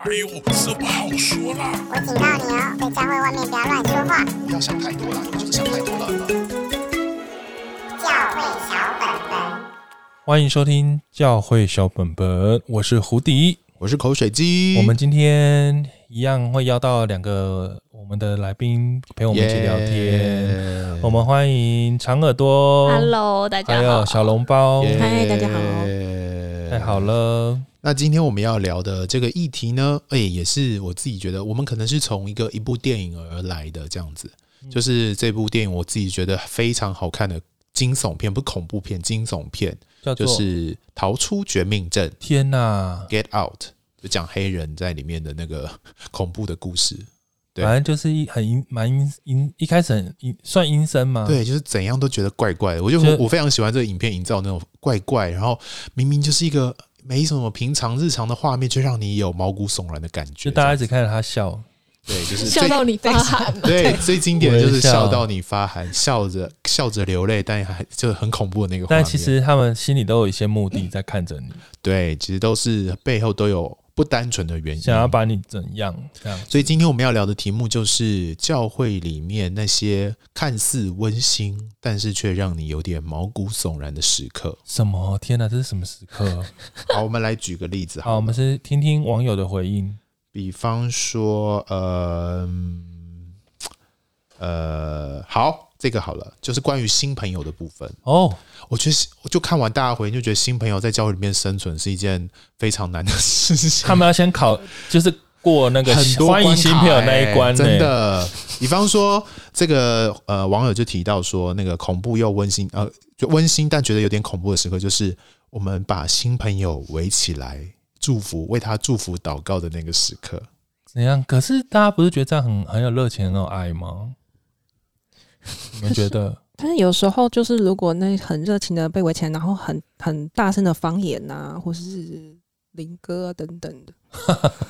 哎呦，这不好说啦！我警告你哦，在教会外面不要乱说话。不要想太多了，你就是想太多了。教会小本本，欢迎收听教会小本本，我是胡迪，我是口水鸡。我们今天一样会邀到两个我们的来宾陪我们一起聊天。Yeah 我们欢迎长耳朵，Hello，大家好。还有小笼包，嗨，大家好。太好了。那今天我们要聊的这个议题呢，哎，也是我自己觉得，我们可能是从一个一部电影而来的这样子，就是这部电影我自己觉得非常好看的惊悚片，不是恐怖片，惊悚片，叫做就是《逃出绝命镇》。天哪，Get Out，就讲黑人在里面的那个恐怖的故事。对，反正就是一很阴蛮阴阴，一开始很阴算阴森嘛？对，就是怎样都觉得怪怪的。我就，就我非常喜欢这个影片营造那种怪怪，然后明明就是一个。没什么平常日常的画面，却让你有毛骨悚然的感觉。就大家只看着他笑，对，就是 笑到你发寒。对，最经典的就是笑到你发寒，笑着笑着流泪，但还就很恐怖的那个。但其实他们心里都有一些目的在看着你。对，其实都是背后都有。不单纯的原因，想要把你怎样？这样，所以今天我们要聊的题目就是教会里面那些看似温馨，但是却让你有点毛骨悚然的时刻。什么？天哪，这是什么时刻？好，我们来举个例子好。好，我们是听听网友的回应。比方说，呃，呃，好。这个好了，就是关于新朋友的部分哦。我觉得，我就看完大家回应，就觉得新朋友在教会里面生存是一件非常难的事情。他们要先考，就是过那个很多欢迎新朋友那一关，欸，真的。比方说，这个呃，网友就提到说，那个恐怖又温馨，呃，就温馨但觉得有点恐怖的时刻，就是我们把新朋友围起来，祝福，为他祝福祷告的那个时刻。怎样？可是大家不是觉得这样很很有热情，很有爱吗？你们觉得？但是有时候就是，如果那很热情的被围起来，然后很很大声的方言呐、啊，或是灵歌啊等等的，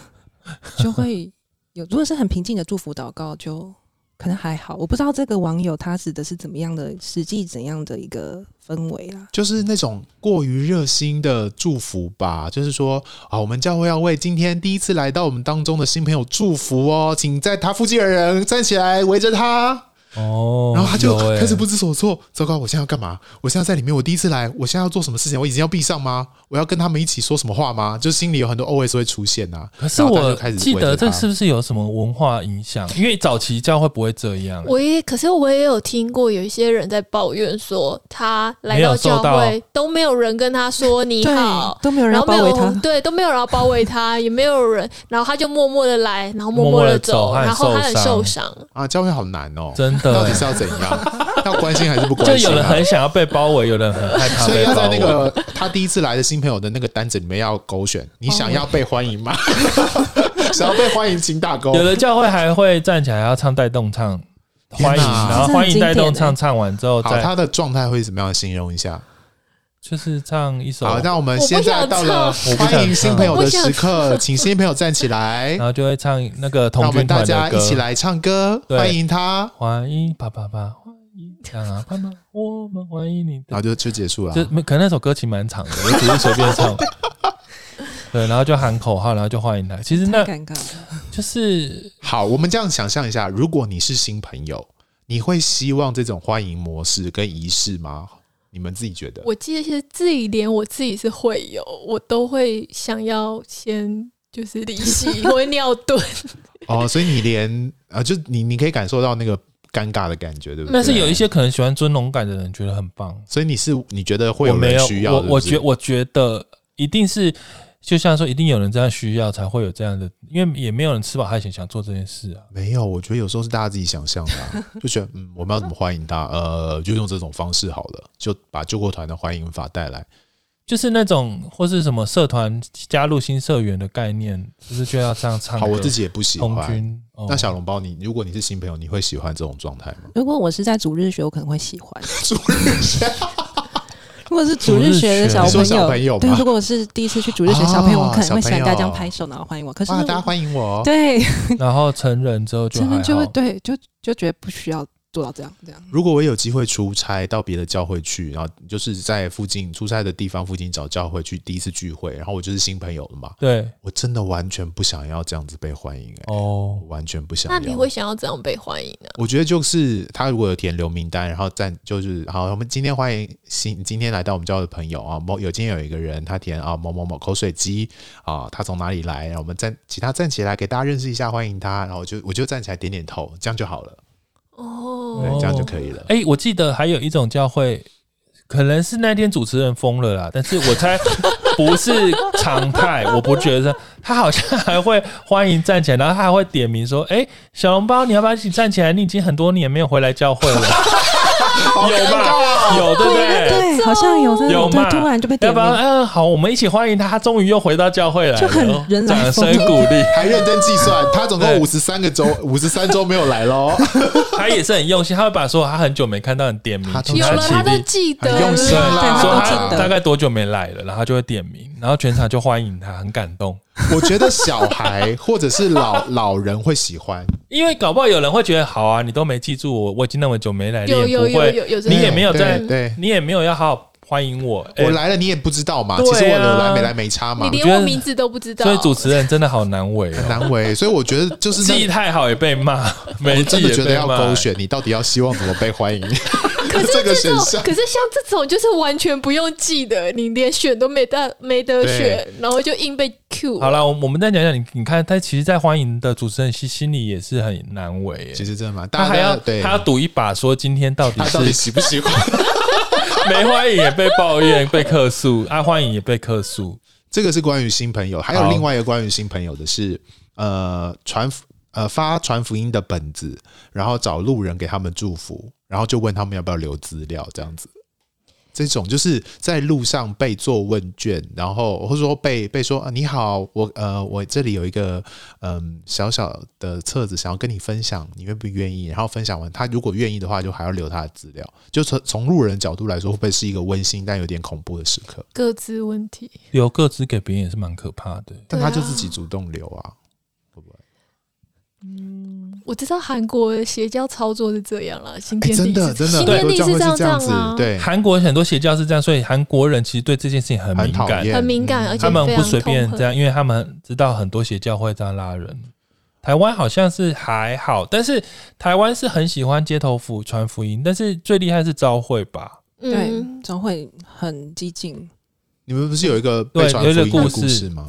就会有。如果是很平静的祝福祷告，就可能还好。我不知道这个网友他指的是怎么样的实际怎样的一个氛围啊？就是那种过于热心的祝福吧。就是说啊，我们教会要为今天第一次来到我们当中的新朋友祝福哦，请在他附近的人站起来围着他。哦，然后他就开始不知所措。糟糕，我现在要干嘛？我现在在里面，我第一次来，我现在要做什么事情？我已经要闭上吗？我要跟他们一起说什么话吗？就心里有很多 OS 会出现呐。可是我记得这是不是有什么文化影响？因为早期教会不会这样。我也，可是我也有听过有一些人在抱怨说，他来到教会都没有人跟他说你好，都没有人包围他，对，都没有人要包围他，也没有人，然后他就默默的来，然后默默的走，然后他很受伤啊。教会好难哦，真的。到底是要怎样？要关心还是不关心？就有人很想要被包围，有人很害怕。所以要在那个他第一次来的新朋友的那个单子里面要勾选，你想要被欢迎吗？想要被欢迎，请打勾。有的教会还会站起来要唱带动唱欢迎，然后欢迎带动唱唱完之后，好，他的状态会怎么样？形容一下。就是唱一首。好，那我们现在到了欢迎新朋友的时刻，请新朋友站起来，然后就会唱那个童军团的歌。大家一起来唱歌，欢迎他，欢迎爸爸爸，欢迎这样啊，爸爸，我们欢迎你。然后就就结束了。就可能那首歌其实蛮长的，我只是随便唱。对，然后就喊口号，然后就欢迎他。其实那尴尬，就是好。我们这样想象一下，如果你是新朋友，你会希望这种欢迎模式跟仪式吗？你们自己觉得？我记得其实自己连我自己是会有，我都会想要先就是离席，我会尿遁。哦，所以你连啊，就你你可以感受到那个尴尬的感觉，对不对？但是有一些可能喜欢尊龙感的人觉得很棒，所以你是你觉得会有人需要？我我觉我觉得一定是。就像说，一定有人这样需要，才会有这样的，因为也没有人吃饱还想想做这件事啊。没有，我觉得有时候是大家自己想象的、啊，就觉得嗯，我们要怎么欢迎他？呃，就用这种方式好了，就把救国团的欢迎法带来，就是那种或是什么社团加入新社员的概念，就是就要这样唱。好，我自己也不喜欢。哦、那小笼包，你如果你是新朋友，你会喜欢这种状态吗？如果我是在主日学，我可能会喜欢 主日学。如果是主日学的小朋友，朋友对，如果我是第一次去主日学，小朋友我可能会喜欢大家这样拍手，然后欢迎我。可是大家欢迎我，对，然后成人之后就成人就会对，就就觉得不需要做到这样这样。如果我有机会出差到别的教会去，然后就是在附近出差的地方附近找教会去第一次聚会，然后我就是新朋友了嘛。对，我真的完全不想要这样子被欢迎哎、欸，哦，完全不想要。那你会想要怎样被欢迎呢？我觉得就是他如果有填留名单，然后站就是好，我们今天欢迎新今天来到我们教会的朋友啊，某有今天有一个人他填啊某某某口水鸡啊，他从哪里来？然后我们站，其他站起来给大家认识一下，欢迎他。然后我就我就站起来点点头，这样就好了。哦，对，这样就可以了。哎、欸，我记得还有一种教会，可能是那天主持人疯了啦，但是我猜不是常态，我不觉得他好像还会欢迎站起来，然后他还会点名说：“哎、欸，小笼包，你要不要一起站起来？你已经很多年没有回来教会了。” 有吧？有对不对？对，好像有，有吗？突然就被点名。要不然，嗯，好，我们一起欢迎他，他终于又回到教会来了，就很人来掌声鼓励，还认真计算，他总共五十三个周，五十三周没有来喽。他也是很用心，他会把说他很久没看到你点名，有了他都记得，用心啦，说他大概多久没来了，然后就会点名，然后全场就欢迎他，很感动。我觉得小孩或者是老老人会喜欢，因为搞不好有人会觉得好啊，你都没记住我，我已经那么久没来，有有有有有，你也没有在，对，你也没有要好好欢迎我，我来了你也不知道嘛，其实我有来没来没差嘛，你连我名字都不知道，所以主持人真的好难为，很难为，所以我觉得就是记忆太好也被骂，没真的觉得要勾选，你到底要希望怎么被欢迎？可是这种，可是像这种就是完全不用记的，你连选都没得没得选，然后就硬被 Q。好了，我我们再讲讲你，你看他其实，在欢迎的主持人心心里也是很难为。其实真的蛮，他还要他要赌一把，说今天到底是到底喜不喜欢？没欢迎也被抱怨被客诉，爱欢迎也被客诉。这个是关于新朋友，还有另外一个关于新朋友的是，呃，传呃发传福音的本子，然后找路人给他们祝福。然后就问他们要不要留资料，这样子，这种就是在路上被做问卷，然后或者说被被说啊，你好，我呃我这里有一个嗯、呃、小小的册子，想要跟你分享，你愿不愿意？然后分享完，他如果愿意的话，就还要留他的资料。就从从路人角度来说，会不会是一个温馨但有点恐怖的时刻？各自问题，留各自给别人也是蛮可怕的，但他就自己主动留啊？嗯。我知道韩国邪教操作是这样了，新天地真的真的，新天地是这样这样子，对，韩国很多邪教是这样，所以韩国人其实对这件事情很敏感，很敏感，而且他们不随便这样，因为他们知道很多邪教会这样拉人。台湾好像是还好，但是台湾是很喜欢街头服传福音，但是最厉害是召会吧？对，召会很激进。你们不是有一个被传福音的故事吗？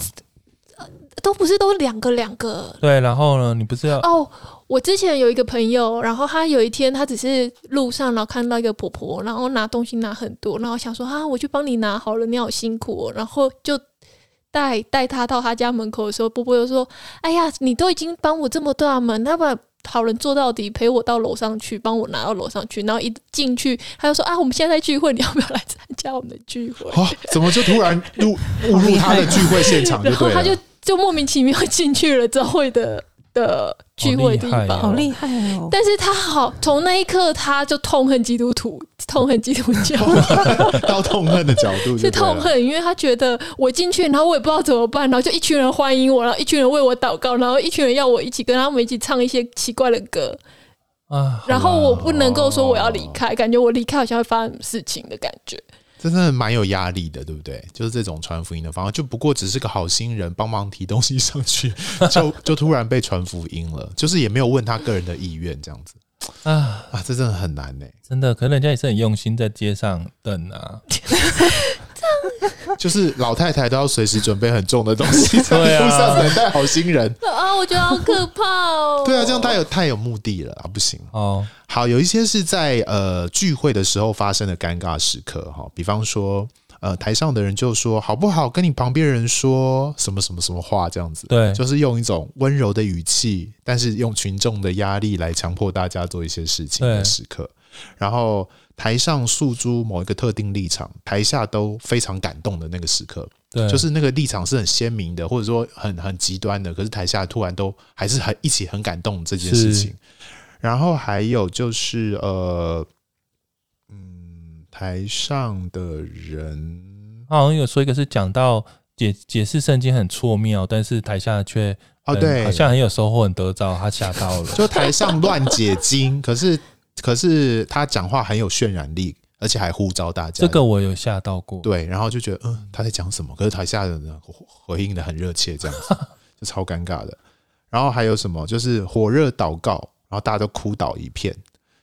都不是都两个两个。对，然后呢？你不是要哦？我之前有一个朋友，然后他有一天他只是路上，然后看到一个婆婆，然后拿东西拿很多，然后想说啊，我去帮你拿好了，你好辛苦哦。然后就带带他到他家门口的时候，婆婆就说：“哎呀，你都已经帮我这么大门，那把好人做到底，陪我到楼上去，帮我拿到楼上去。”然后一进去，他就说：“啊，我们现在在聚会，你要不要来参加我们的聚会？”啊，怎么就突然入误 入他的聚会现场？然后他就就莫名其妙进去了，召会的。的聚会地方好厉害哦！但是他好从那一刻他就痛恨基督徒，痛恨基督教，到痛恨的角度是痛恨，因为他觉得我进去，然后我也不知道怎么办，然后就一群人欢迎我，然后一群人为我祷告，然后一群人要我一起跟他们一起唱一些奇怪的歌啊，然后我不能够说我要离开，感觉我离开好像会发生什么事情的感觉。真的蛮有压力的，对不对？就是这种传福音的方法，就不过只是个好心人帮忙提东西上去，就就突然被传福音了，就是也没有问他个人的意愿，这样子啊啊，这真的很难呢，真的，可能人家也是很用心在街上等啊。就是老太太都要随时准备很重的东西，在路上等待好心人啊！我觉得好可怕哦。对啊，这样太有太有目的了啊！不行哦。好，有一些是在呃聚会的时候发生的尴尬时刻哈，比方说呃台上的人就说好不好跟你旁边人说什么什么什么话这样子，对，就是用一种温柔的语气，但是用群众的压力来强迫大家做一些事情的时刻，然后。台上诉诸某一个特定立场，台下都非常感动的那个时刻，对，就是那个立场是很鲜明的，或者说很很极端的，可是台下突然都还是很一起很感动这件事情。然后还有就是呃，嗯，台上的人好像有说一个是讲到解解释圣经很错妙，但是台下却哦对，好像很有收获，很得着，他吓到了。就台上乱解经，可是。可是他讲话很有渲染力，而且还呼召大家。这个我有吓到过。对，然后就觉得嗯他在讲什么，可是台下的人回应的很热切，这样子 就超尴尬的。然后还有什么？就是火热祷告，然后大家都哭倒一片。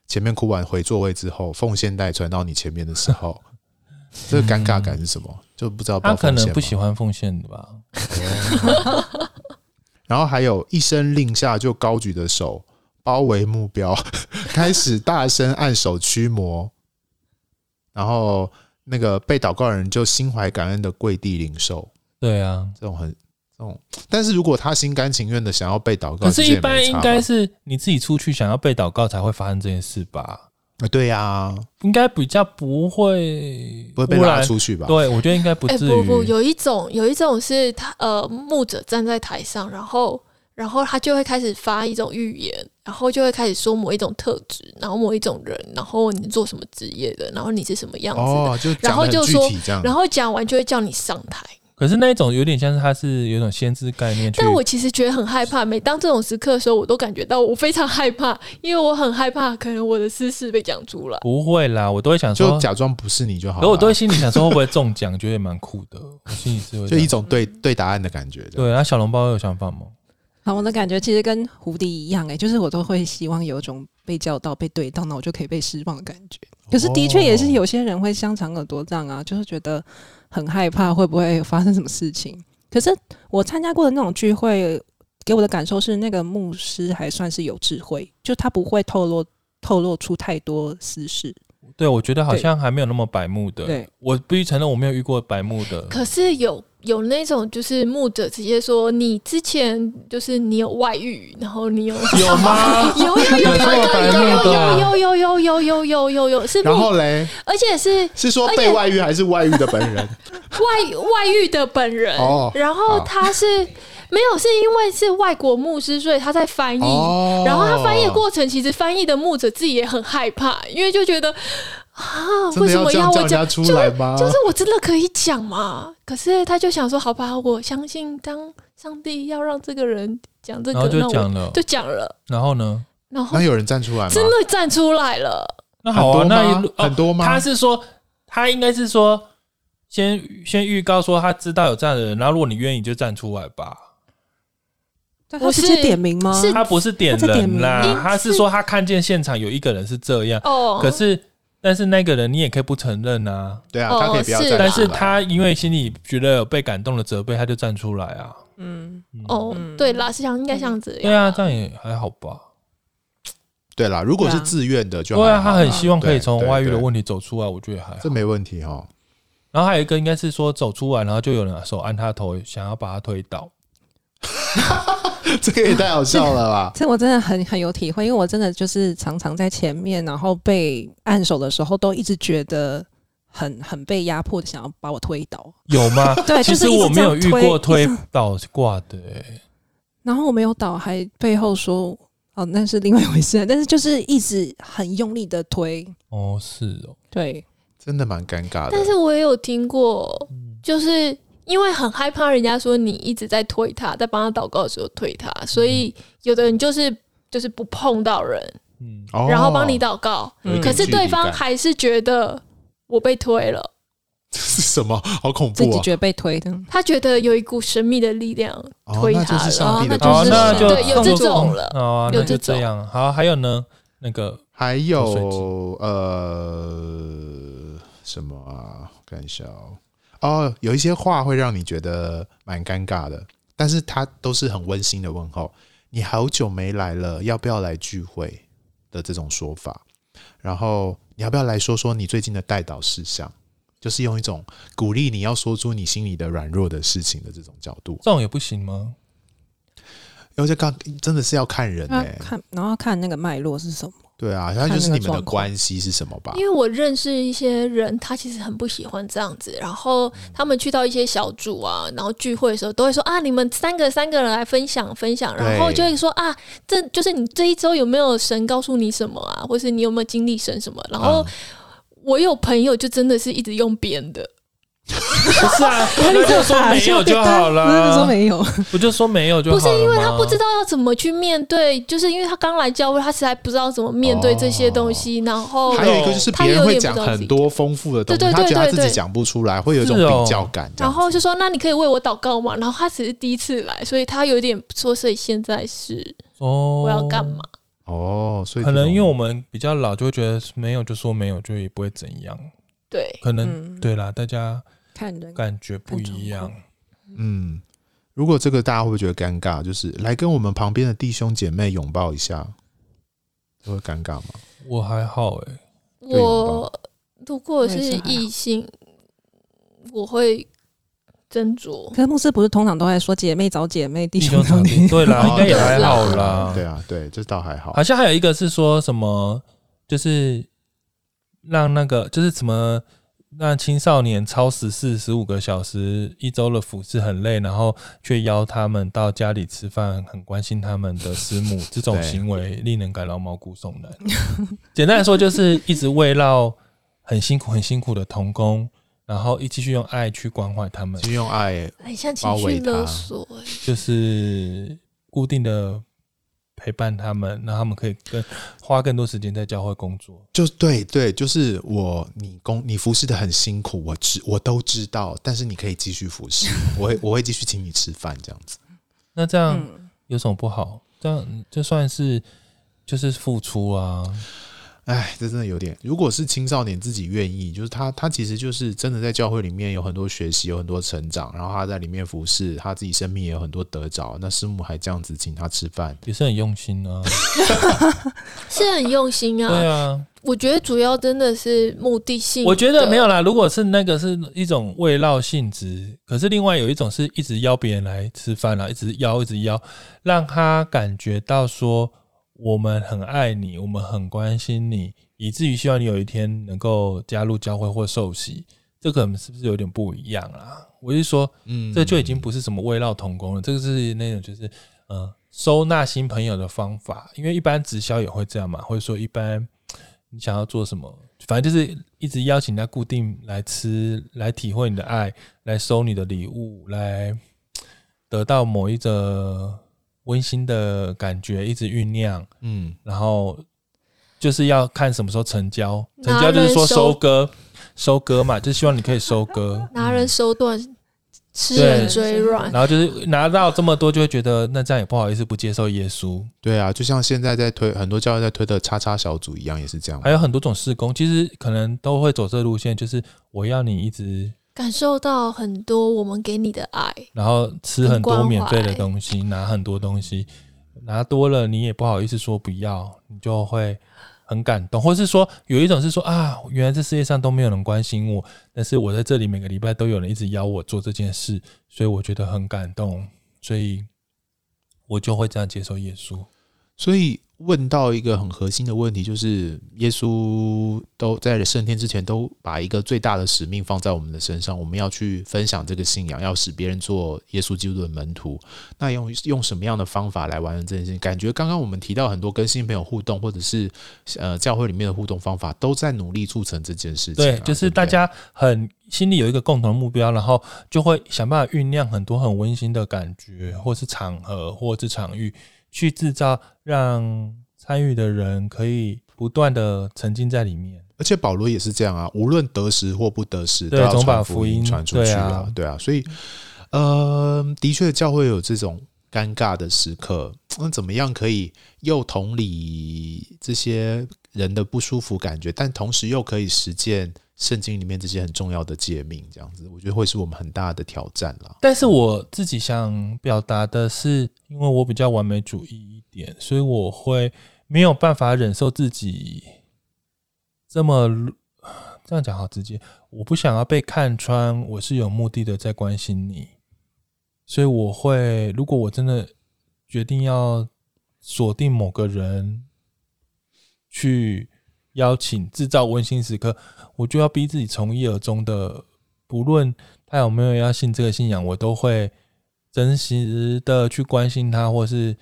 前面哭完回座位之后，奉献带传到你前面的时候，这个尴尬感是什么？就不知道。他可能不喜欢奉献的吧。然后还有一声令下，就高举的手包围目标，开始大声按手驱魔。然后那个被祷告的人就心怀感恩的跪地领受。对啊，这种很这种。但是如果他心甘情愿的想要被祷告，可是一般应该是你自己出去想要被祷告才会发生这件事吧？啊，对呀，应该比较不会不会被拉出去吧？对，我觉得应该不至于。不不，有一种有一种是他呃牧者站在台上，然后然后他就会开始发一种预言，然后就会开始说某一种特质，然后某一种人，然后你做什么职业的，然后你是什么样子的，哦，就然后就说，然后讲完就会叫你上台。可是那一种有点像是他是有一种先知概念，但我其实觉得很害怕。每当这种时刻的时候，我都感觉到我非常害怕，因为我很害怕可能我的私事被讲出来。不会啦，我都会想说，就假装不是你就好。可我都会心里想说，会不会中奖，觉得也蛮酷的。我心里是会就一种对对答案的感觉。对，那小笼包有想法吗？好，我的感觉其实跟胡迪一样，哎，就是我都会希望有一种被叫到、被对到，那我就可以被释放的感觉。可是的确也是有些人会香肠耳朵胀啊，就是觉得很害怕会不会发生什么事情。可是我参加过的那种聚会，给我的感受是，那个牧师还算是有智慧，就他不会透露透露出太多私事。对，我觉得好像还没有那么白目的。对，我必须承认我没有遇过白目的。可是有有那种就是牧者直接说，你之前就是你有外遇，然后你有 有吗？有有有有有有有有有有有有有是。然后嘞，而且是是说被外遇还是外遇的本人？外外遇的本人。然后他是没有，是因为是外国牧师，所以他在翻译。然后他翻译的过程，其实翻译的牧者自己也很害怕，因为就觉得。啊，为什么要我讲出来吗？就是我真的可以讲嘛？可是他就想说，好吧，我相信当上帝要让这个人讲这个，就讲了，就讲了。然后呢？然后那有人站出来吗？真的站出来了。那好啊，那很多吗？他是说，他应该是说，先先预告说他知道有这样的人，然后如果你愿意，就站出来吧。他是点名吗？是他不是点人啦，他是说他看见现场有一个人是这样。哦，可是。但是那个人你也可以不承认啊，对啊，他可以不要站出来。但是他因为心里觉得有被感动的责备，他就站出来啊。嗯，哦，对啦，是想应该像这样。对啊，这样也还好吧。对啦，如果是自愿的就，对啊，他很希望可以从外遇的问题走出来，我觉得还，这没问题哈。然后还有一个应该是说走出来，然后就有人手按他头，想要把他推倒。这个也太好笑了吧！这我真的很很有体会，因为我真的就是常常在前面，然后被按手的时候，都一直觉得很很被压迫，想要把我推倒。有吗？对，其实我没有遇过推倒挂的、欸。然后我没有倒，还背后说哦，那是另外一回事。但是就是一直很用力的推。哦，是哦，对，真的蛮尴尬的。但是我也有听过，就是。因为很害怕人家说你一直在推他，在帮他祷告的时候推他，所以有的人就是就是不碰到人，嗯，然后帮你祷告，嗯，可是对方还是觉得我被推了，这是什么？好恐怖啊！自己觉得被推的，他觉得有一股神秘的力量推他了，哦，那就是上帝的，哦，那就对，有这种了，哦，那就这样。好，还有呢，那个还有呃什么啊？我看一下哦。哦，有一些话会让你觉得蛮尴尬的，但是他都是很温馨的问候。你好久没来了，要不要来聚会的这种说法？然后你要不要来说说你最近的带导事项？就是用一种鼓励你要说出你心里的软弱的事情的这种角度，这种也不行吗？因为这刚真的是要看人哎、欸，看然后看那个脉络是什么。对啊，然后就是你们的关系是什么吧？因为我认识一些人，他其实很不喜欢这样子。然后他们去到一些小组啊，然后聚会的时候，都会说啊，你们三个三个人来分享分享，然后就会说啊，这就是你这一周有没有神告诉你什么啊，或是你有没有经历神什么？然后我有朋友就真的是一直用编的，不是啊，那就说没有就好了，不是说没有，我就说没有就好了不是因为他不知道要怎么去面对，就是因为他刚来教会，他实在不知道怎么面对这些东西。然后还有一个就是别人会讲很多丰富的东西，他觉得他自己讲不出来，会有一种比较感。然后就说：“那你可以为我祷告嘛？”然后他只是第一次来，所以他有点说：“所以现在是哦，我要干嘛？”哦，所以可能因为我们比较老，就会觉得没有就说没有，就也不会怎样。对，可能对啦，大家。看的感觉不一样，嗯，如果这个大家会不会觉得尴尬？就是来跟我们旁边的弟兄姐妹拥抱一下，会尴尬吗？我还好哎、欸，我如果是异性，我会斟酌。可是牧师不是通常都在说姐妹找姐妹，弟兄找弟兄？对啦，应该也还好啦。对啊，对，这倒还好。好像还有一个是说什么，就是让那个就是怎么。让青少年超时四十五个小时一周的服侍很累，然后却邀他们到家里吃饭，很关心他们的师母，这种行为令人感到毛骨悚然。简单来说，就是一直围绕很辛苦、很辛苦的童工，然后一继续用爱去关怀他们，继续用爱包围他，就是固定的。陪伴他们，让他们可以更花更多时间在教会工作。就对对，就是我你工你服侍的很辛苦，我知我都知道，但是你可以继续服侍，我会我会继续请你吃饭这样子。那这样有什么不好？这样就算是就是付出啊。哎，这真的有点。如果是青少年自己愿意，就是他，他其实就是真的在教会里面有很多学习，有很多成长，然后他在里面服侍，他自己生命也有很多得着。那师母还这样子请他吃饭，也是很用心啊，是很用心啊。对啊，我觉得主要真的是目的性。我觉得没有啦。如果是那个是一种慰劳性质，可是另外有一种是一直邀别人来吃饭啦，一直邀，一直邀，让他感觉到说。我们很爱你，我们很关心你，以至于希望你有一天能够加入教会或受洗。这个是不是有点不一样啊？我是说，嗯，这就已经不是什么慰劳同工了，这个是那种就是呃收纳新朋友的方法。因为一般直销也会这样嘛，或者说一般你想要做什么，反正就是一直邀请他固定来吃，来体会你的爱，来收你的礼物，来得到某一个。温馨的感觉一直酝酿，嗯，然后就是要看什么时候成交，成交就是说收割，收割嘛，就希望你可以收割，拿人手短，吃人嘴软，然后就是拿到这么多，就会觉得那这样也不好意思不接受耶稣，对啊，就像现在在推很多教会在推的叉叉小组一样，也是这样，还有很多种事工，其实可能都会走这路线，就是我要你一直。感受到很多我们给你的爱，然后吃很多免费的东西，拿很多东西，拿多了你也不好意思说不要，你就会很感动，或是说有一种是说啊，原来这世界上都没有人关心我，但是我在这里每个礼拜都有人一直邀我做这件事，所以我觉得很感动，所以我就会这样接受耶稣，所以。问到一个很核心的问题，就是耶稣都在升天之前，都把一个最大的使命放在我们的身上，我们要去分享这个信仰，要使别人做耶稣基督的门徒。那用用什么样的方法来完成这件事情？感觉刚刚我们提到很多跟新朋友互动，或者是呃教会里面的互动方法，都在努力促成这件事情啊。对，就是大家很心里有一个共同的目标，然后就会想办法酝酿很多很温馨的感觉，或是场合，或是场域。去制造让参与的人可以不断的沉浸在里面，而且保罗也是这样啊，无论得时或不得时，都要把福音传出去啊，对啊，所以，呃，的确教会有这种尴尬的时刻，那怎么样可以又同理这些人的不舒服感觉，但同时又可以实践圣经里面这些很重要的诫命，这样子，我觉得会是我们很大的挑战了。但是我自己想表达的是，因为我比较完美主义一点，所以我会没有办法忍受自己这么这样讲好直接。我不想要被看穿，我是有目的的在关心你，所以我会，如果我真的决定要锁定某个人去。邀请制造温馨时刻，我就要逼自己从一而终的，不论他有没有要信这个信仰，我都会真实的去关心他，或是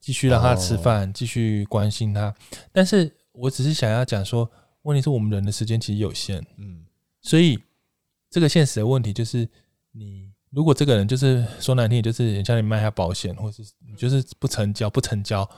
继续让他吃饭，继续关心他。但是我只是想要讲说，问题是我们人的时间其实有限，嗯，所以这个现实的问题就是，你如果这个人就是说难听点，就是人家你卖下保险，或是你就是不成交不成交，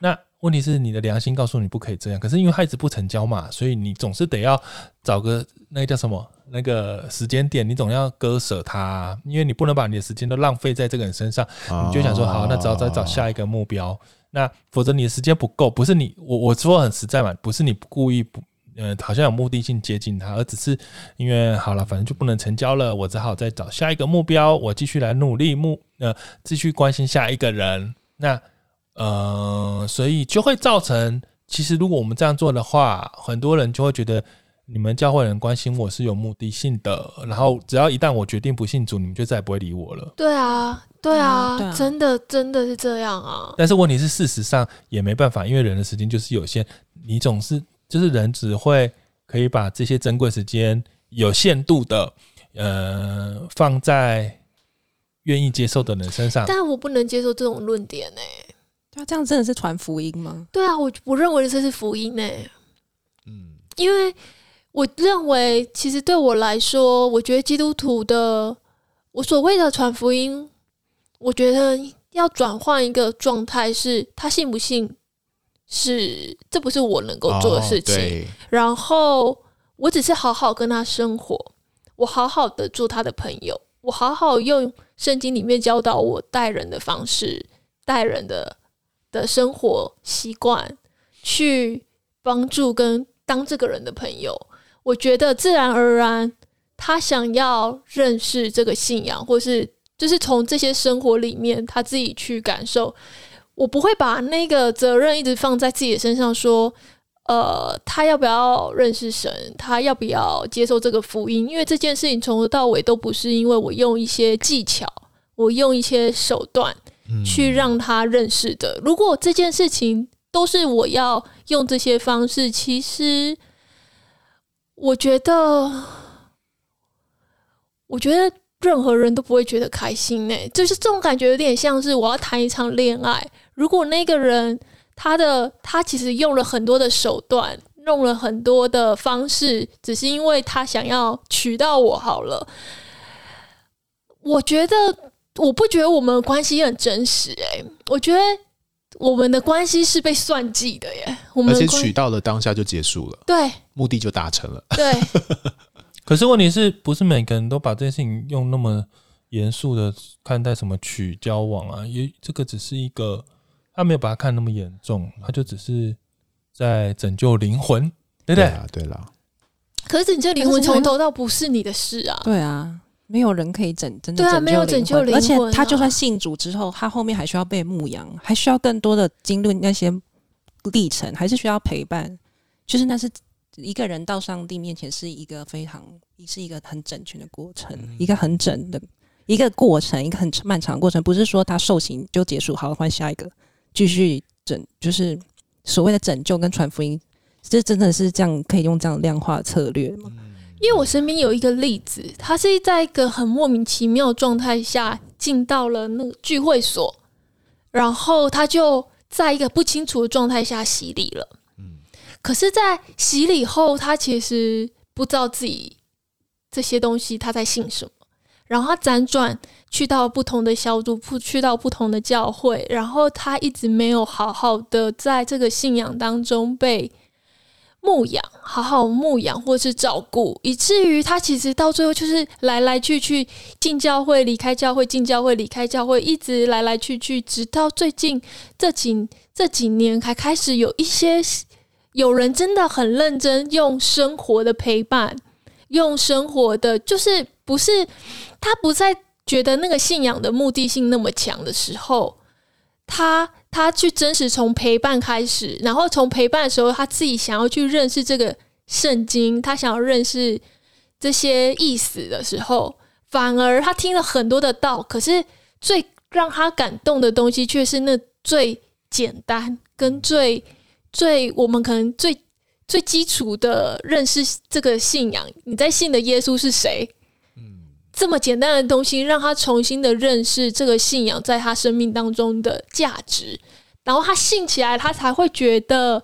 那问题是你的良心告诉你不可以这样，可是因为孩子不成交嘛，所以你总是得要找个那个叫什么那个时间点，你总要割舍他，因为你不能把你的时间都浪费在这个人身上，你就想说好，那只好再找下一个目标。那否则你的时间不够，不是你我我说很实在嘛，不是你故意不，呃，好像有目的性接近他，而只是因为好了，反正就不能成交了，我只好再找下一个目标，我继续来努力目呃，继续关心下一个人。那呃，所以就会造成，其实如果我们这样做的话，很多人就会觉得你们教会人关心我是有目的性的，然后只要一旦我决定不信主，你们就再也不会理我了。对啊。对啊，嗯对啊，真的真的是这样啊。但是问题是，事实上也没办法，因为人的时间就是有限，你总是就是人只会可以把这些珍贵时间有限度的呃放在愿意接受的人身上。但我不能接受这种论点呢、欸。对啊，这样真的是传福音吗？对啊，我我认为这是福音呢、欸。嗯，因为我认为，其实对我来说，我觉得基督徒的我所谓的传福音。我觉得要转换一个状态，是他信不信，是这不是我能够做的事情。哦、然后我只是好好跟他生活，我好好的做他的朋友，我好好用圣经里面教导我待人的方式、待人的的生活习惯，去帮助跟当这个人的朋友。我觉得自然而然，他想要认识这个信仰，或是。就是从这些生活里面，他自己去感受。我不会把那个责任一直放在自己的身上，说，呃，他要不要认识神，他要不要接受这个福音？因为这件事情从头到尾都不是因为我用一些技巧，我用一些手段去让他认识的。如果这件事情都是我要用这些方式，其实我觉得，我觉得。任何人都不会觉得开心呢、就是这种感觉有点像是我要谈一场恋爱。如果那个人他的他其实用了很多的手段，用了很多的方式，只是因为他想要娶到我好了。我觉得我不觉得我们的关系很真实哎、欸，我觉得我们的关系是被算计的耶。我们而且娶到了当下就结束了，对，目的就达成了，对。可是问题是不是每个人都把这件事情用那么严肃的看待？什么取交往啊？也这个只是一个，他没有把它看那么严重，他就只是在拯救灵魂，对不对？对啊，对啦。可是你这灵魂从头到不是你的事啊。对啊，没有人可以拯真的对啊，没有拯救灵魂，而且他就算信主之后，他后面还需要被牧养，还需要更多的经历那些历程，还是需要陪伴。就是那是。一个人到上帝面前是一个非常，是一个很整全的过程，嗯、一个很整的一个过程，一个很漫长的过程。不是说他受刑就结束，好换下一个，继续整，就是所谓的拯救跟传福音，这真的是这样可以用这样量化策略吗？因为我身边有一个例子，他是在一个很莫名其妙状态下进到了那个聚会所，然后他就在一个不清楚的状态下洗礼了。可是，在洗礼后，他其实不知道自己这些东西他在信什么。然后他辗转去到不同的小组，去到不同的教会，然后他一直没有好好的在这个信仰当中被牧养，好好牧养或是照顾，以至于他其实到最后就是来来去去进教会、离开教会、进教会、离开教会，一直来来去去，直到最近这几这几年才开始有一些。有人真的很认真，用生活的陪伴，用生活的，就是不是他不再觉得那个信仰的目的性那么强的时候，他他去真实从陪伴开始，然后从陪伴的时候，他自己想要去认识这个圣经，他想要认识这些意思的时候，反而他听了很多的道，可是最让他感动的东西却是那最简单跟最。最我们可能最最基础的认识这个信仰，你在信的耶稣是谁？嗯，这么简单的东西，让他重新的认识这个信仰在他生命当中的价值，然后他信起来，他才会觉得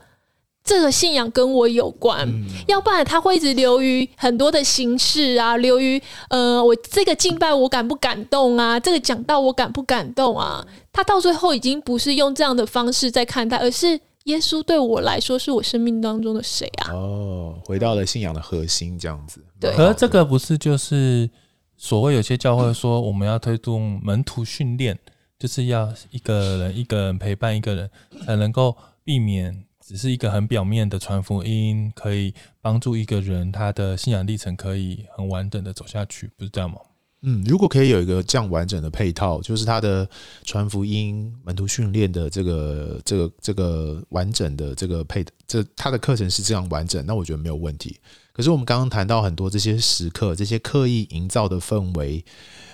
这个信仰跟我有关，嗯要不然他会一直流于很多的形式啊，流于呃，我这个敬拜我感不感动啊，这个讲到我感不感动啊？他到最后已经不是用这样的方式在看待，而是耶稣对我来说是我生命当中的谁啊？哦，回到了信仰的核心，这样子。对可是这个不是就是所谓有些教会说我们要推动门徒训练，就是要一个人一个人陪伴一个人，才能够避免。只是一个很表面的传福音，可以帮助一个人他的信仰历程可以很完整的走下去，不是这样吗？嗯，如果可以有一个这样完整的配套，就是他的传福音、门徒训练的这个、这个、这个完整的这个配，这他的课程是这样完整，那我觉得没有问题。可是我们刚刚谈到很多这些时刻，这些刻意营造的氛围。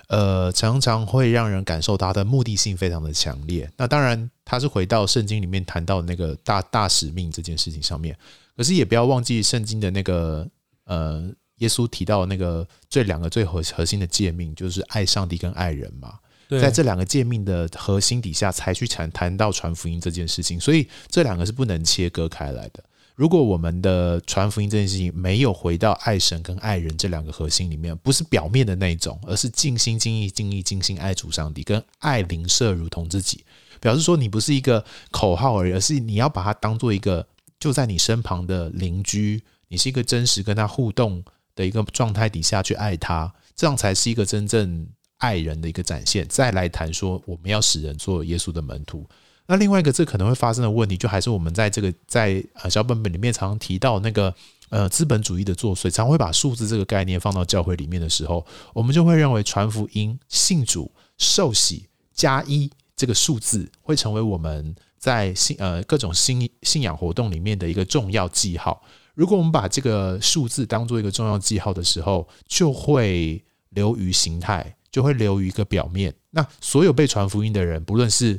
呃，常常会让人感受到它的目的性非常的强烈。那当然，它是回到圣经里面谈到那个大大使命这件事情上面。可是也不要忘记圣经的那个呃，耶稣提到的那个最两个最核核心的诫命，就是爱上帝跟爱人嘛。在这两个诫命的核心底下，才去谈谈到传福音这件事情。所以这两个是不能切割开来的。如果我们的传福音这件事情没有回到爱神跟爱人这两个核心里面，不是表面的那种，而是尽心尽意尽意尽心爱主上帝，跟爱邻舍如同自己，表示说你不是一个口号而已，而是你要把它当做一个就在你身旁的邻居，你是一个真实跟他互动的一个状态底下去爱他，这样才是一个真正爱人的一个展现。再来谈说我们要使人做耶稣的门徒。那另外一个这可能会发生的问题，就还是我们在这个在呃小本本里面常常提到那个呃资本主义的作祟，常会把数字这个概念放到教会里面的时候，我们就会认为传福音、信主、受洗加一这个数字会成为我们在信呃各种信信仰活动里面的一个重要记号。如果我们把这个数字当做一个重要记号的时候，就会流于形态。就会流于一个表面。那所有被传福音的人，不论是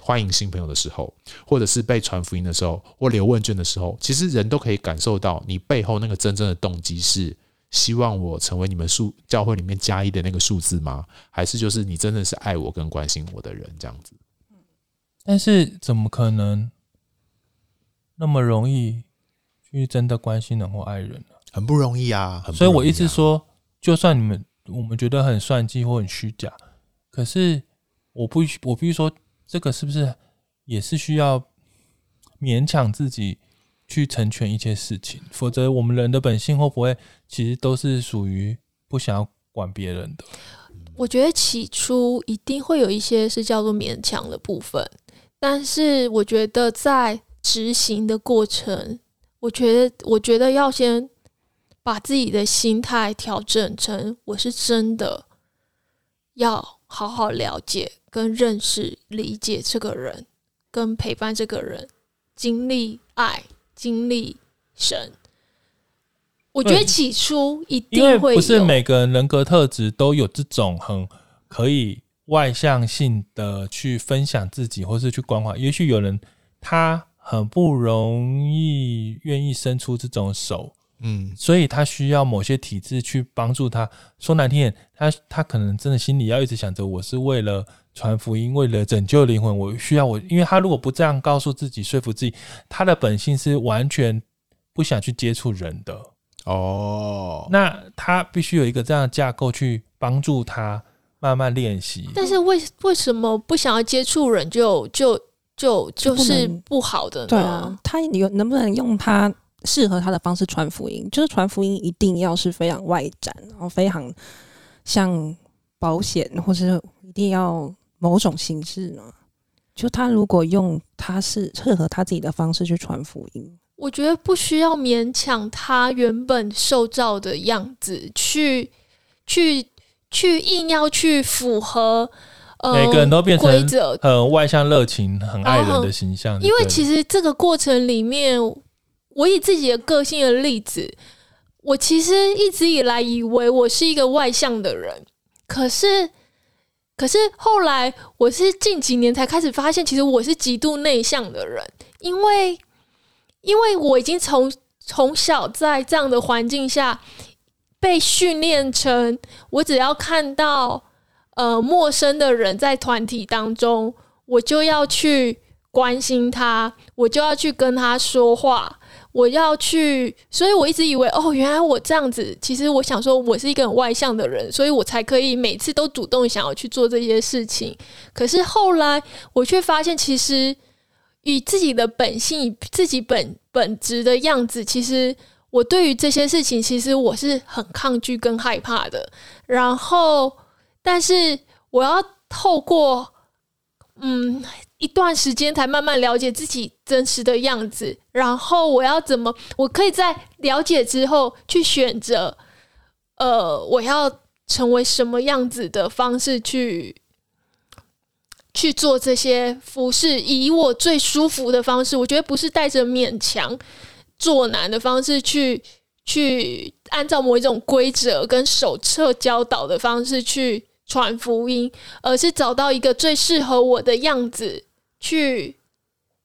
欢迎新朋友的时候，或者是被传福音的时候，或留问卷的时候，其实人都可以感受到你背后那个真正的动机是希望我成为你们数教会里面加一的那个数字吗？还是就是你真的是爱我跟关心我的人这样子？但是怎么可能那么容易去真的关心人或爱人呢？很不容易啊！很不容易啊。所以我一直说，就算你们。我们觉得很算计或很虚假，可是我不，我必须说，这个是不是也是需要勉强自己去成全一些事情？否则，我们人的本性会不会其实都是属于不想要管别人的？我觉得起初一定会有一些是叫做勉强的部分，但是我觉得在执行的过程，我觉得，我觉得要先。把自己的心态调整成，我是真的要好好了解、跟认识、理解这个人，跟陪伴这个人，经历爱、经历神。我觉得起初一定会有，不是每个人人格特质都有这种很可以外向性的去分享自己，或是去关怀。也许有人他很不容易愿意伸出这种手。嗯，所以他需要某些体制去帮助他。说难听点，他他可能真的心里要一直想着，我是为了传福音，为了拯救灵魂，我需要我。因为他如果不这样告诉自己，说服自己，他的本性是完全不想去接触人的。哦，那他必须有一个这样的架构去帮助他慢慢练习。但是为为什么不想要接触人就，就就就就是不好的呢？对啊，他有能不能用他？适合他的方式传福音，就是传福音一定要是非常外展，然后非常像保险，或是一定要某种形式呢？就他如果用他是适合他自己的方式去传福音，我觉得不需要勉强他原本受造的样子，去去去硬要去符合。呃、每个人都变成很外向、热情、很爱人的形象，因为其实这个过程里面。我以自己的个性的例子，我其实一直以来以为我是一个外向的人，可是，可是后来我是近几年才开始发现，其实我是极度内向的人，因为，因为我已经从从小在这样的环境下被训练成，我只要看到呃陌生的人在团体当中，我就要去关心他，我就要去跟他说话，我要去，所以我一直以为哦，原来我这样子，其实我想说，我是一个很外向的人，所以我才可以每次都主动想要去做这些事情。可是后来我却发现，其实以自己的本性、自己本本质的样子，其实我对于这些事情，其实我是很抗拒跟害怕的。然后，但是我要透过嗯。一段时间才慢慢了解自己真实的样子，然后我要怎么？我可以在了解之后去选择，呃，我要成为什么样子的方式去去做这些服饰，以我最舒服的方式。我觉得不是带着勉强做难的方式去去按照某一种规则跟手册教导的方式去传福音，而是找到一个最适合我的样子。去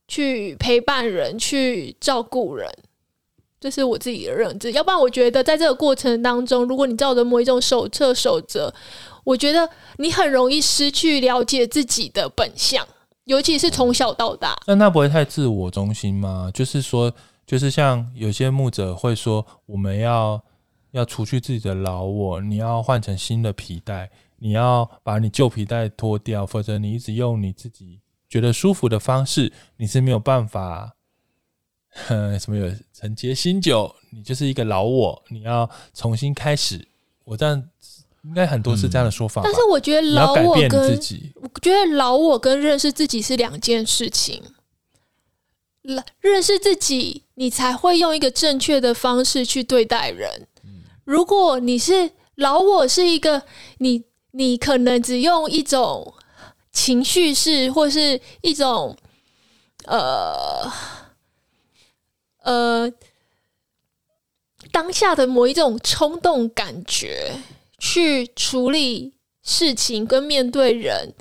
去陪伴人，去照顾人，这是我自己的认知。要不然，我觉得在这个过程当中，如果你照着某一种手册守则，我觉得你很容易失去了解自己的本相，尤其是从小到大。那那不会太自我中心吗？就是说，就是像有些牧者会说，我们要要除去自己的老我，你要换成新的皮带，你要把你旧皮带脱掉，否则你一直用你自己。觉得舒服的方式，你是没有办法，呃，什么有承接新酒，你就是一个老我，你要重新开始。我这样应该很多是这样的说法，嗯。但是我觉得老我跟自己，我觉得老我跟认识自己是两件事情。认识自己，你才会用一个正确的方式去对待人。如果你是老我，是一个你，你可能只用一种。情绪是，或是一种，呃，呃，当下的某一种冲动感觉去处理事情跟面对人，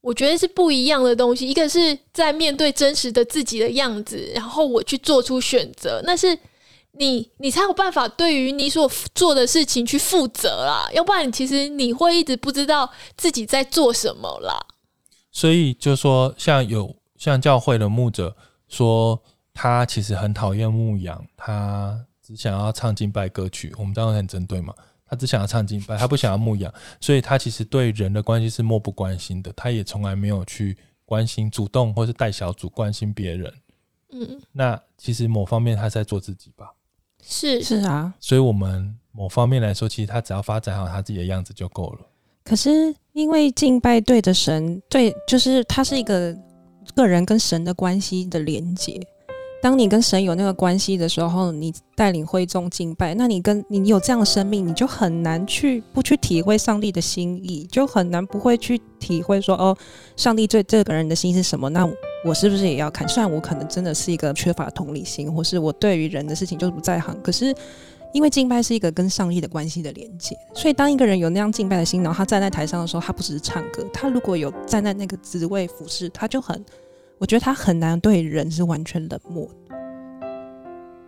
我觉得是不一样的东西。一个是在面对真实的自己的样子，然后我去做出选择，那是你，你才有办法对于你所做的事情去负责啦。要不然，其实你会一直不知道自己在做什么啦。所以就说，像有像教会的牧者说，他其实很讨厌牧羊，他只想要唱敬拜歌曲。我们当然很针对嘛，他只想要唱敬拜，他不想要牧羊，所以他其实对人的关系是漠不关心的，他也从来没有去关心、主动或是带小组关心别人。嗯，那其实某方面他是在做自己吧？是是啊，所以我们某方面来说，其实他只要发展好他自己的样子就够了。可是，因为敬拜对着神，对，就是他是一个个人跟神的关系的连接。当你跟神有那个关系的时候，你带领会众敬拜，那你跟你有这样的生命，你就很难去不去体会上帝的心意，就很难不会去体会说，哦，上帝对这个人的心是什么？那我是不是也要看？虽然我可能真的是一个缺乏同理心，或是我对于人的事情就是不在行，可是。因为敬拜是一个跟上帝的关系的连接，所以当一个人有那样敬拜的心，然后他站在台上的时候，他不只是唱歌，他如果有站在那个职位服侍，他就很，我觉得他很难对人是完全冷漠，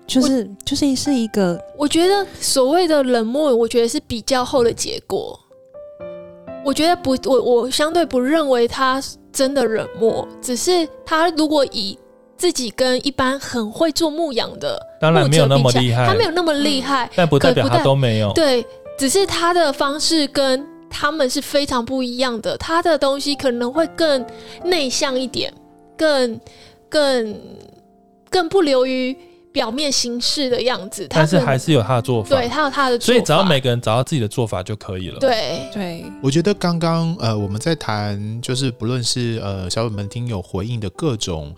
就是就是是一个，我觉得所谓的冷漠，我觉得是比较后的结果。我觉得不，我我相对不认为他真的冷漠，只是他如果以。自己跟一般很会做牧羊的，当然没有那么厉害，他没有那么厉害，但不代表他都没有。对，只是他的方式跟他们是非常不一样的。他的东西可能会更内向一点，更更更不流于表面形式的样子。但是还是有他的做法，对他有他的做法，所以只要每个人找到自己的做法就可以了。对对，我觉得刚刚呃我们在谈，就是不论是呃小本本听友回应的各种。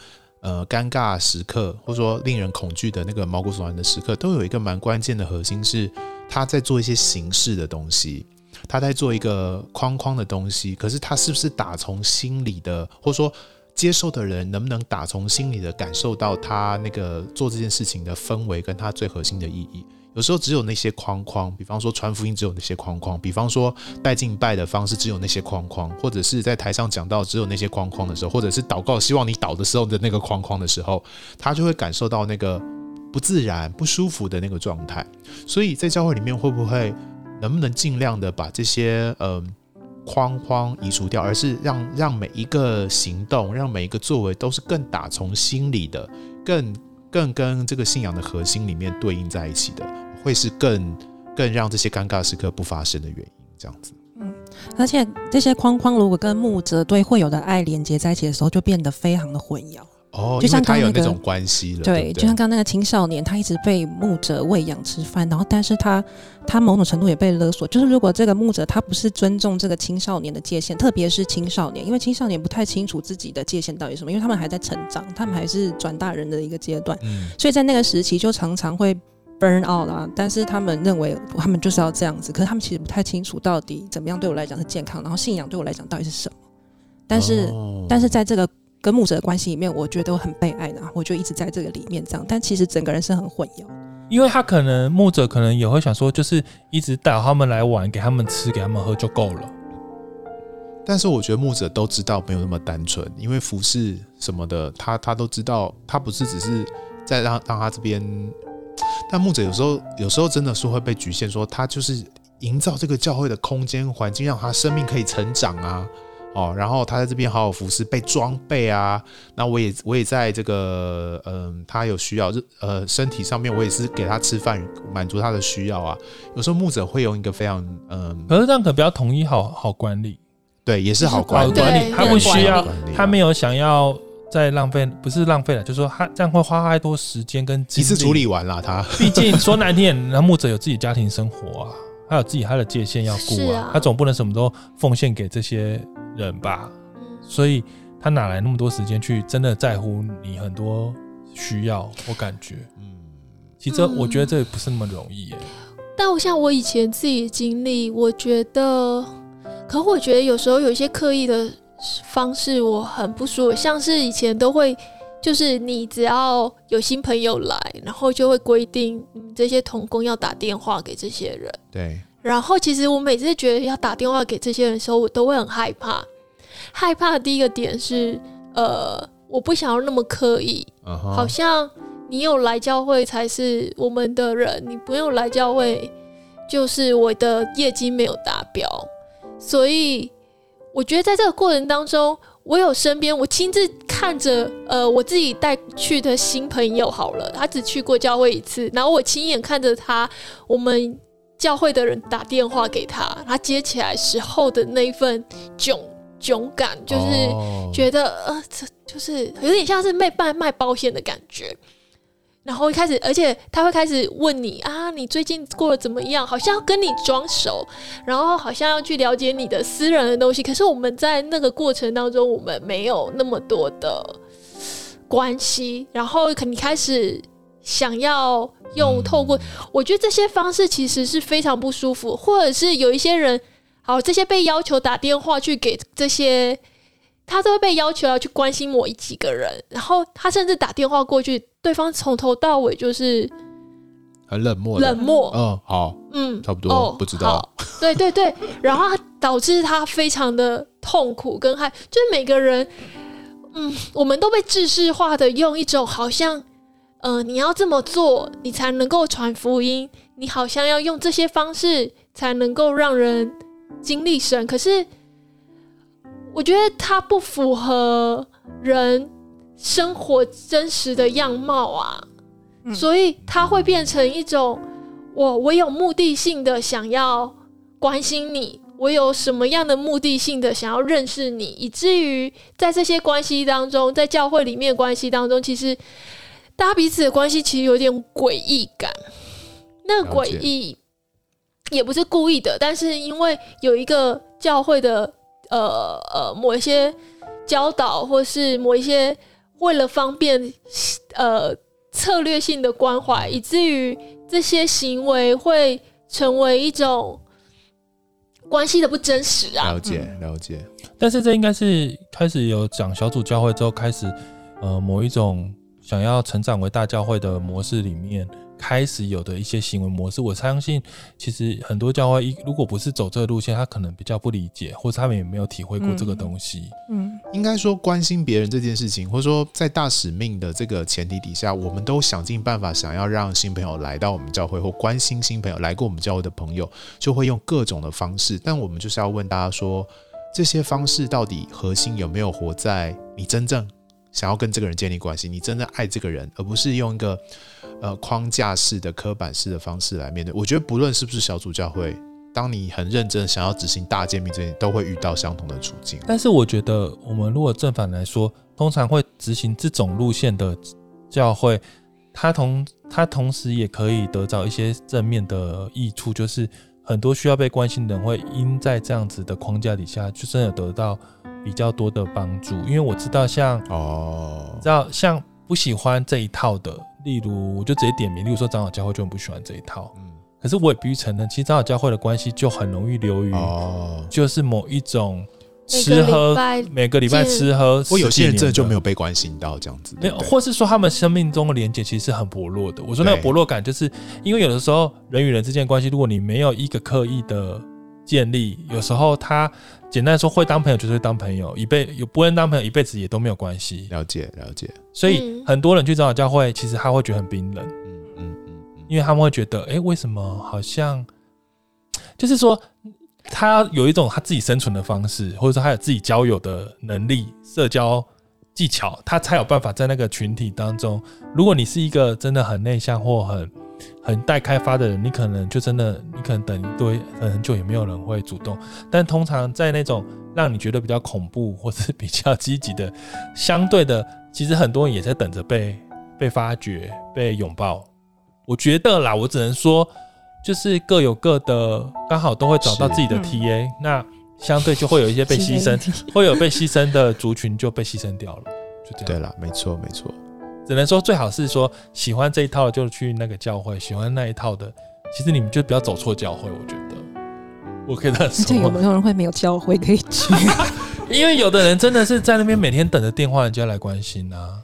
呃，尴尬时刻，或者说令人恐惧的那个毛骨悚然的时刻，都有一个蛮关键的核心，是他在做一些形式的东西，他在做一个框框的东西。可是他是不是打从心里的，或者说接受的人能不能打从心里的感受到他那个做这件事情的氛围，跟他最核心的意义？有时候只有那些框框，比方说传福音只有那些框框，比方说带敬拜的方式只有那些框框，或者是在台上讲到只有那些框框的时候，或者是祷告希望你祷的时候的那个框框的时候，他就会感受到那个不自然、不舒服的那个状态。所以在教会里面，会不会能不能尽量的把这些嗯框框移除掉，而是让让每一个行动，让每一个作为都是更打从心里的，更更跟这个信仰的核心里面对应在一起的，会是更更让这些尴尬时刻不发生的原因。这样子，嗯，而且这些框框如果跟牧者对会有的爱连接在一起的时候，就变得非常的混淆。哦，就像刚有那种关系了，对，对对就像刚刚那个青少年，他一直被牧者喂养吃饭，然后但是他他某种程度也被勒索。就是如果这个牧者他不是尊重这个青少年的界限，特别是青少年，因为青少年不太清楚自己的界限到底是什么，因为他们还在成长，他们还是转大人的一个阶段，嗯，所以在那个时期就常常会 burn out 啦。但是他们认为他们就是要这样子，可是他们其实不太清楚到底怎么样对我来讲是健康，然后信仰对我来讲到底是什么。但是，哦但是在这个。跟牧者的关系里面，我觉得我很被爱的，我就一直在这个里面这样。但其实整个人是很混淆，因为他可能牧者可能也会想说，就是一直带他们来玩，给他们吃，给他们喝就够了。但是我觉得牧者都知道没有那么单纯，因为服饰什么的，他他都知道，他不是只是在让让他这边。但牧者有时候有时候真的是会被局限，说他就是营造这个教会的空间环境，让他生命可以成长啊。哦，然后他在这边好好服侍，被装备啊。那我也我也在这个，嗯、呃，他有需要，呃，身体上面我也是给他吃饭，满足他的需要啊。有时候牧者会用一个非常，嗯、呃，可是这样可比较统一好好管理，对，也是好管理，好管理，他不需要，他没有想要再浪费，不是浪费了，就是说他这样会花太多时间跟精力，一次处理完了。他毕竟 说难听点，那牧者有自己家庭生活啊，还有自己他的界限要顾啊，啊他总不能什么都奉献给这些。人吧，所以他哪来那么多时间去真的在乎你很多需要或感觉？嗯，其实我觉得这也不是那么容易耶。但我像我以前自己经历，我觉得，可我觉得有时候有一些刻意的方式，我很不舒服。像是以前都会，就是你只要有新朋友来，然后就会规定这些童工要打电话给这些人。对。然后，其实我每次觉得要打电话给这些人的时候，我都会很害怕。害怕的第一个点是，呃，我不想要那么刻意，uh huh. 好像你有来教会才是我们的人，你不用来教会，就是我的业绩没有达标。所以，我觉得在这个过程当中，我有身边，我亲自看着，呃，我自己带去的新朋友好了，他只去过教会一次，然后我亲眼看着他，我们。教会的人打电话给他，他接起来时候的那一份窘窘感，就是觉得、哦、呃，这就是有点像是卖卖卖保险的感觉。然后一开始，而且他会开始问你啊，你最近过得怎么样？好像要跟你装熟，然后好像要去了解你的私人的东西。可是我们在那个过程当中，我们没有那么多的关系。然后你开始。想要用透过，我觉得这些方式其实是非常不舒服，或者是有一些人，好，这些被要求打电话去给这些，他都会被要求要去关心某一几个人，然后他甚至打电话过去，对方从头到尾就是很冷漠，冷漠，嗯，好，嗯，差不多，哦，不知道，对对对，然后导致他非常的痛苦跟害，就是每个人，嗯，我们都被制式化的用一种好像。嗯、呃，你要这么做，你才能够传福音。你好像要用这些方式才能够让人经历神，可是我觉得它不符合人生活真实的样貌啊，嗯、所以它会变成一种我我有目的性的想要关心你，我有什么样的目的性的想要认识你，以至于在这些关系当中，在教会里面关系当中，其实。大家彼此的关系其实有点诡异感，那个诡异也不是故意的，但是因为有一个教会的呃呃某一些教导，或是某一些为了方便呃策略性的关怀，以至于这些行为会成为一种关系的不真实啊。了解了解，但是这应该是开始有讲小组教会之后开始呃某一种。想要成长为大教会的模式里面。开始有的一些行为模式，我相信其实很多教会一，如果不是走这个路线，他可能比较不理解，或者他们也没有体会过这个东西。嗯，应该说关心别人这件事情，或者说在大使命的这个前提底下，我们都想尽办法想要让新朋友来到我们教会，或关心新朋友来过我们教会的朋友，就会用各种的方式。但我们就是要问大家说，这些方式到底核心有没有活在你真正想要跟这个人建立关系，你真的爱这个人，而不是用一个。呃，框架式的、刻板式的方式来面对，我觉得不论是不是小组教会，当你很认真想要执行大诫命这些，都会遇到相同的处境。但是我觉得，我们如果正反来说，通常会执行这种路线的教会，它同它同时也可以得到一些正面的益处，就是很多需要被关心的人会因在这样子的框架底下，就真的得到比较多的帮助。因为我知道像，哦，知道像不喜欢这一套的。例如，我就直接点名，例如说长老教会就很不喜欢这一套，嗯，可是我也必须承认，其实长老教会的关系就很容易流于，哦，就是某一种吃喝，每个礼拜吃喝，我有些人真的就没有被关心到这样子，没有，或是说他们生命中的连接其实是很薄弱的。我说那个薄弱感，就是因为有的时候人与人之间的关系，如果你没有一个刻意的建立，有时候他。简单说，会当朋友就是会当朋友，一辈有不能当朋友，一辈子也都没有关系。了解，了解。所以很多人去长老教会，其实他会觉得很冰冷。嗯嗯嗯，因为他们会觉得，哎、欸，为什么好像就是说，他有一种他自己生存的方式，或者说他有自己交友的能力、社交技巧，他才有办法在那个群体当中。如果你是一个真的很内向或很很待开发的人，你可能就真的，你可能等一堆等很久也没有人会主动。但通常在那种让你觉得比较恐怖或是比较积极的，相对的，其实很多人也在等着被被发掘、被拥抱。我觉得啦，我只能说，就是各有各的，刚好都会找到自己的 TA，嗯。那相对就会有一些被牺牲，会有被牺牲的族群就被牺牲掉了。就这样。对啦，没错，没错。只能说最好是说喜欢这一套就去那个教会，喜欢那一套的，其实你们就不要走错教会。我觉得，我可以这样说。有没有人会没有教会可以去？因为有的人真的是在那边每天等着电话，人家来关心啊。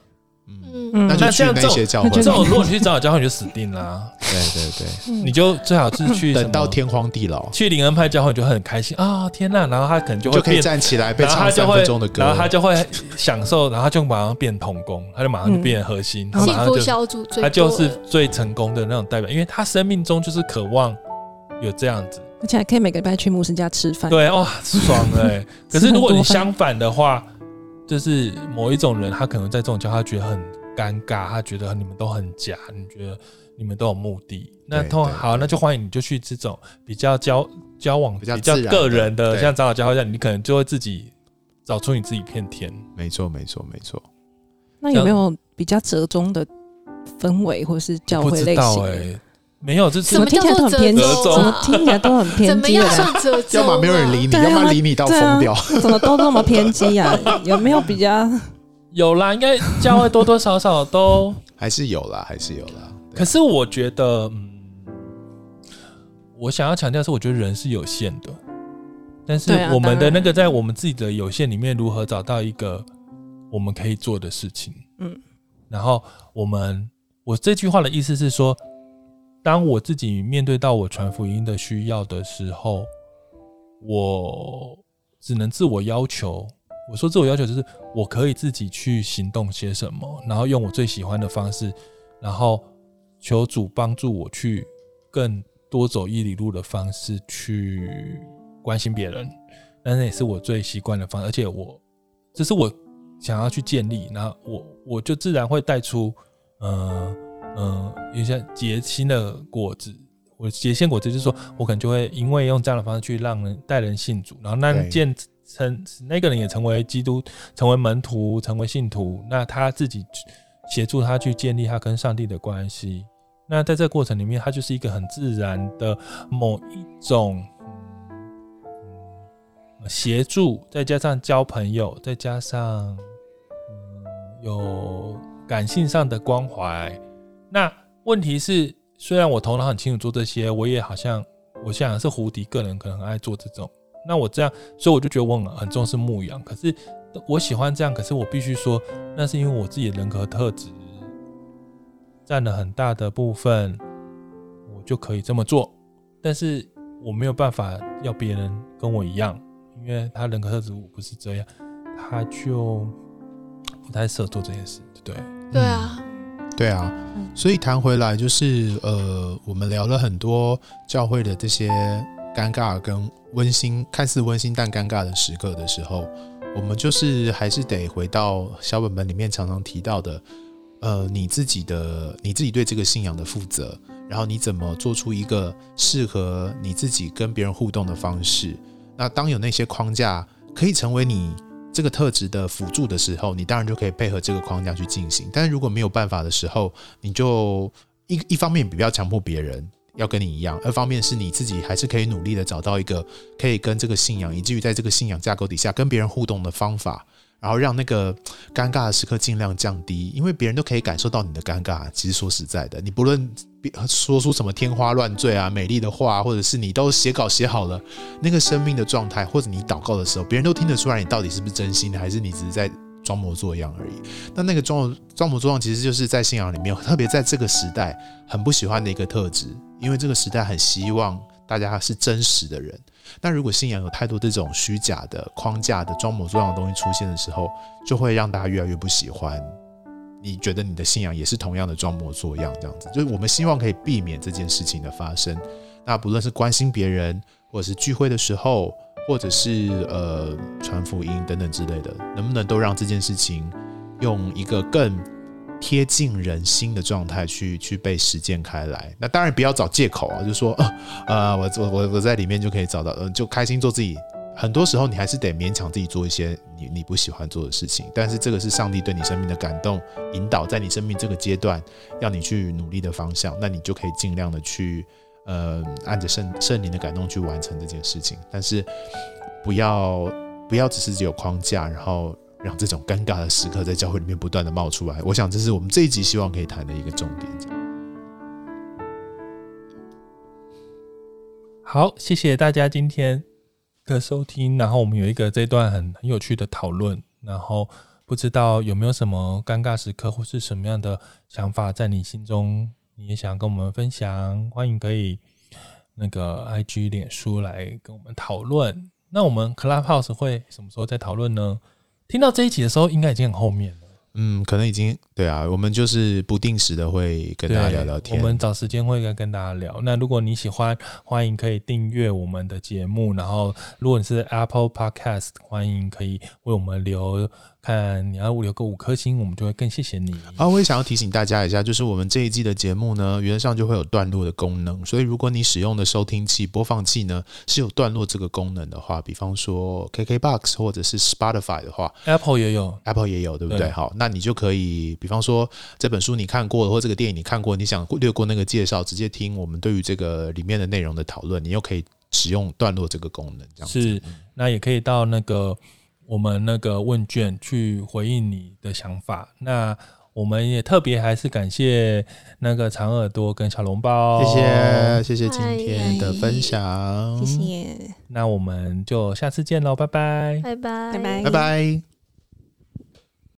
嗯，那就去那些教会。这种如果你去找教会，你就死定了啊。对对对，你就最好是去等到天荒地老。去灵恩派教会你就会很开心啊！天呐，然后他可能就会就可以站起来，被唱三分钟的歌，然后他就会享受，然后他就马上变童工，他就马上就变核心，他马上就他就是最成功的那种代表，因为他生命中就是渴望有这样子，而且还可以每个礼拜去牧师家吃饭。对，哇，爽哎！可是如果你相反的话，就是某一种人，他可能在这种教他觉得很。尴尬，他觉得你们都很假，你觉得你们都有目的。那通好，那就欢迎你就去这种比较交交往比较个人的，像长老教会这样，你可能就会自己找出你自己片天。没错，没错，没错。那有没有比较折中的氛围或是教会类型？哎，没有，这怎么听起来都很偏激？怎么听起来都很偏激？要么没有人理你，要么理你到疯掉。怎么都那么偏激呀？有没有比较？有啦，应该教会多多少少都 还是有啦，还是有啦。可是我觉得，嗯，我想要强调是，我觉得人是有限的，但是我们的那个在我们自己的有限里面，如何找到一个我们可以做的事情？嗯，然后我们，我这句话的意思是说，当我自己面对到我传福音的需要的时候，我只能自我要求。我说自我要求就是我可以自己去行动些什么，然后用我最喜欢的方式，然后求主帮助我去更多走一里路的方式去关心别人，但那也是我最习惯的方式，而且我这是我想要去建立，然后我我就自然会带出，嗯嗯，有些结新的果子。我结新果子就是说我可能就会因为用这样的方式去让人带人信主，然后那件。成那个人也成为基督，成为门徒，成为信徒。那他自己协助他去建立他跟上帝的关系。那在这个过程里面，他就是一个很自然的某一种协助，再加上交朋友，再加上嗯有感性上的关怀。那问题是，虽然我头脑很清楚做这些，我也好像我想是胡迪个人可能很爱做这种。那我这样，所以我就觉得我很很重视牧羊。可是我喜欢这样，可是我必须说，那是因为我自己的人格特质占了很大的部分，我就可以这么做。但是我没有办法要别人跟我一样，因为他人格特质我不是这样，他就不太适合做这件事，对不对？对啊，对啊，所以谈回来就是，呃，我们聊了很多教会的这些尴尬跟温馨，看似温馨但尴尬的时刻的时候，我们就是还是得回到小本本里面常常提到的，呃，你自己的你自己对这个信仰的负责，然后你怎么做出一个适合你自己跟别人互动的方式。那当有那些框架可以成为你。这个特质的辅助的时候，你当然就可以配合这个框架去进行。但是如果没有办法的时候，你就一一方面不要强迫别人要跟你一样，二方面是你自己还是可以努力的找到一个可以跟这个信仰，以至于在这个信仰架构底下跟别人互动的方法。然后让那个尴尬的时刻尽量降低，因为别人都可以感受到你的尴尬。其实说实在的，你不论说出什么天花乱坠啊、美丽的话，或者是你都写稿写好了，那个生命的状态，或者你祷告的时候，别人都听得出来你到底是不是真心的，还是你只是在装模作样而已。那那个装装模作样，其实就是在信仰里面，特别在这个时代很不喜欢的一个特质，因为这个时代很希望大家是真实的人。但如果信仰有太多这种虚假的框架的装模作样的东西出现的时候，就会让大家越来越不喜欢。你觉得你的信仰也是同样的装模作样，这样子，就是我们希望可以避免这件事情的发生。那不论是关心别人，或者是聚会的时候，或者是呃传福音等等之类的，能不能都让这件事情用一个更贴近人心的状态去去被实践开来，那当然不要找借口啊，就说呃，呃我我我我在里面就可以找到，嗯、就开心做自己。很多时候你还是得勉强自己做一些你你不喜欢做的事情，但是这个是上帝对你生命的感动引导，在你生命这个阶段要你去努力的方向，那你就可以尽量的去呃按着圣圣灵的感动去完成这件事情，但是不要不要只是只有框架，然后。让这种尴尬的时刻在教会里面不断的冒出来，我想这是我们这一集希望可以谈的一个重点。好，谢谢大家今天的收听。然后我们有一个这段很很有趣的讨论。然后不知道有没有什么尴尬时刻或是什么样的想法在你心中，你也想跟我们分享？欢迎可以那个 IG 脸书来跟我们讨论。那我们 Clubhouse 会什么时候再讨论呢？听到这一集的时候，应该已经很后面了。嗯，可能已经对啊。我们就是不定时的会跟大家聊聊天。我们找时间会跟跟大家聊。那如果你喜欢，欢迎可以订阅我们的节目。然后，如果你是 Apple Podcast，欢迎可以为我们留。看你要留个五颗星，我们就会更谢谢你。啊，我也想要提醒大家一下，就是我们这一季的节目呢，原则上就会有段落的功能。所以如果你使用的收听器、播放器呢是有段落这个功能的话，比方说 KKBox 或者是 Spotify 的话，Apple 也有，Apple 也有，对不对？对。好，那你就可以，比方说这本书你看过了，或这个电影你看过，你想略过那个介绍，直接听我们对于这个里面的内容的讨论，你又可以使用段落这个功能，这样子。是，那也可以到那个。我们那个问卷去回应你的想法，那我们也特别还是感谢那个长耳朵跟小笼包，谢谢谢谢今天的分享，谢谢。那我们就下次见喽，拜拜，拜拜，拜拜，拜拜。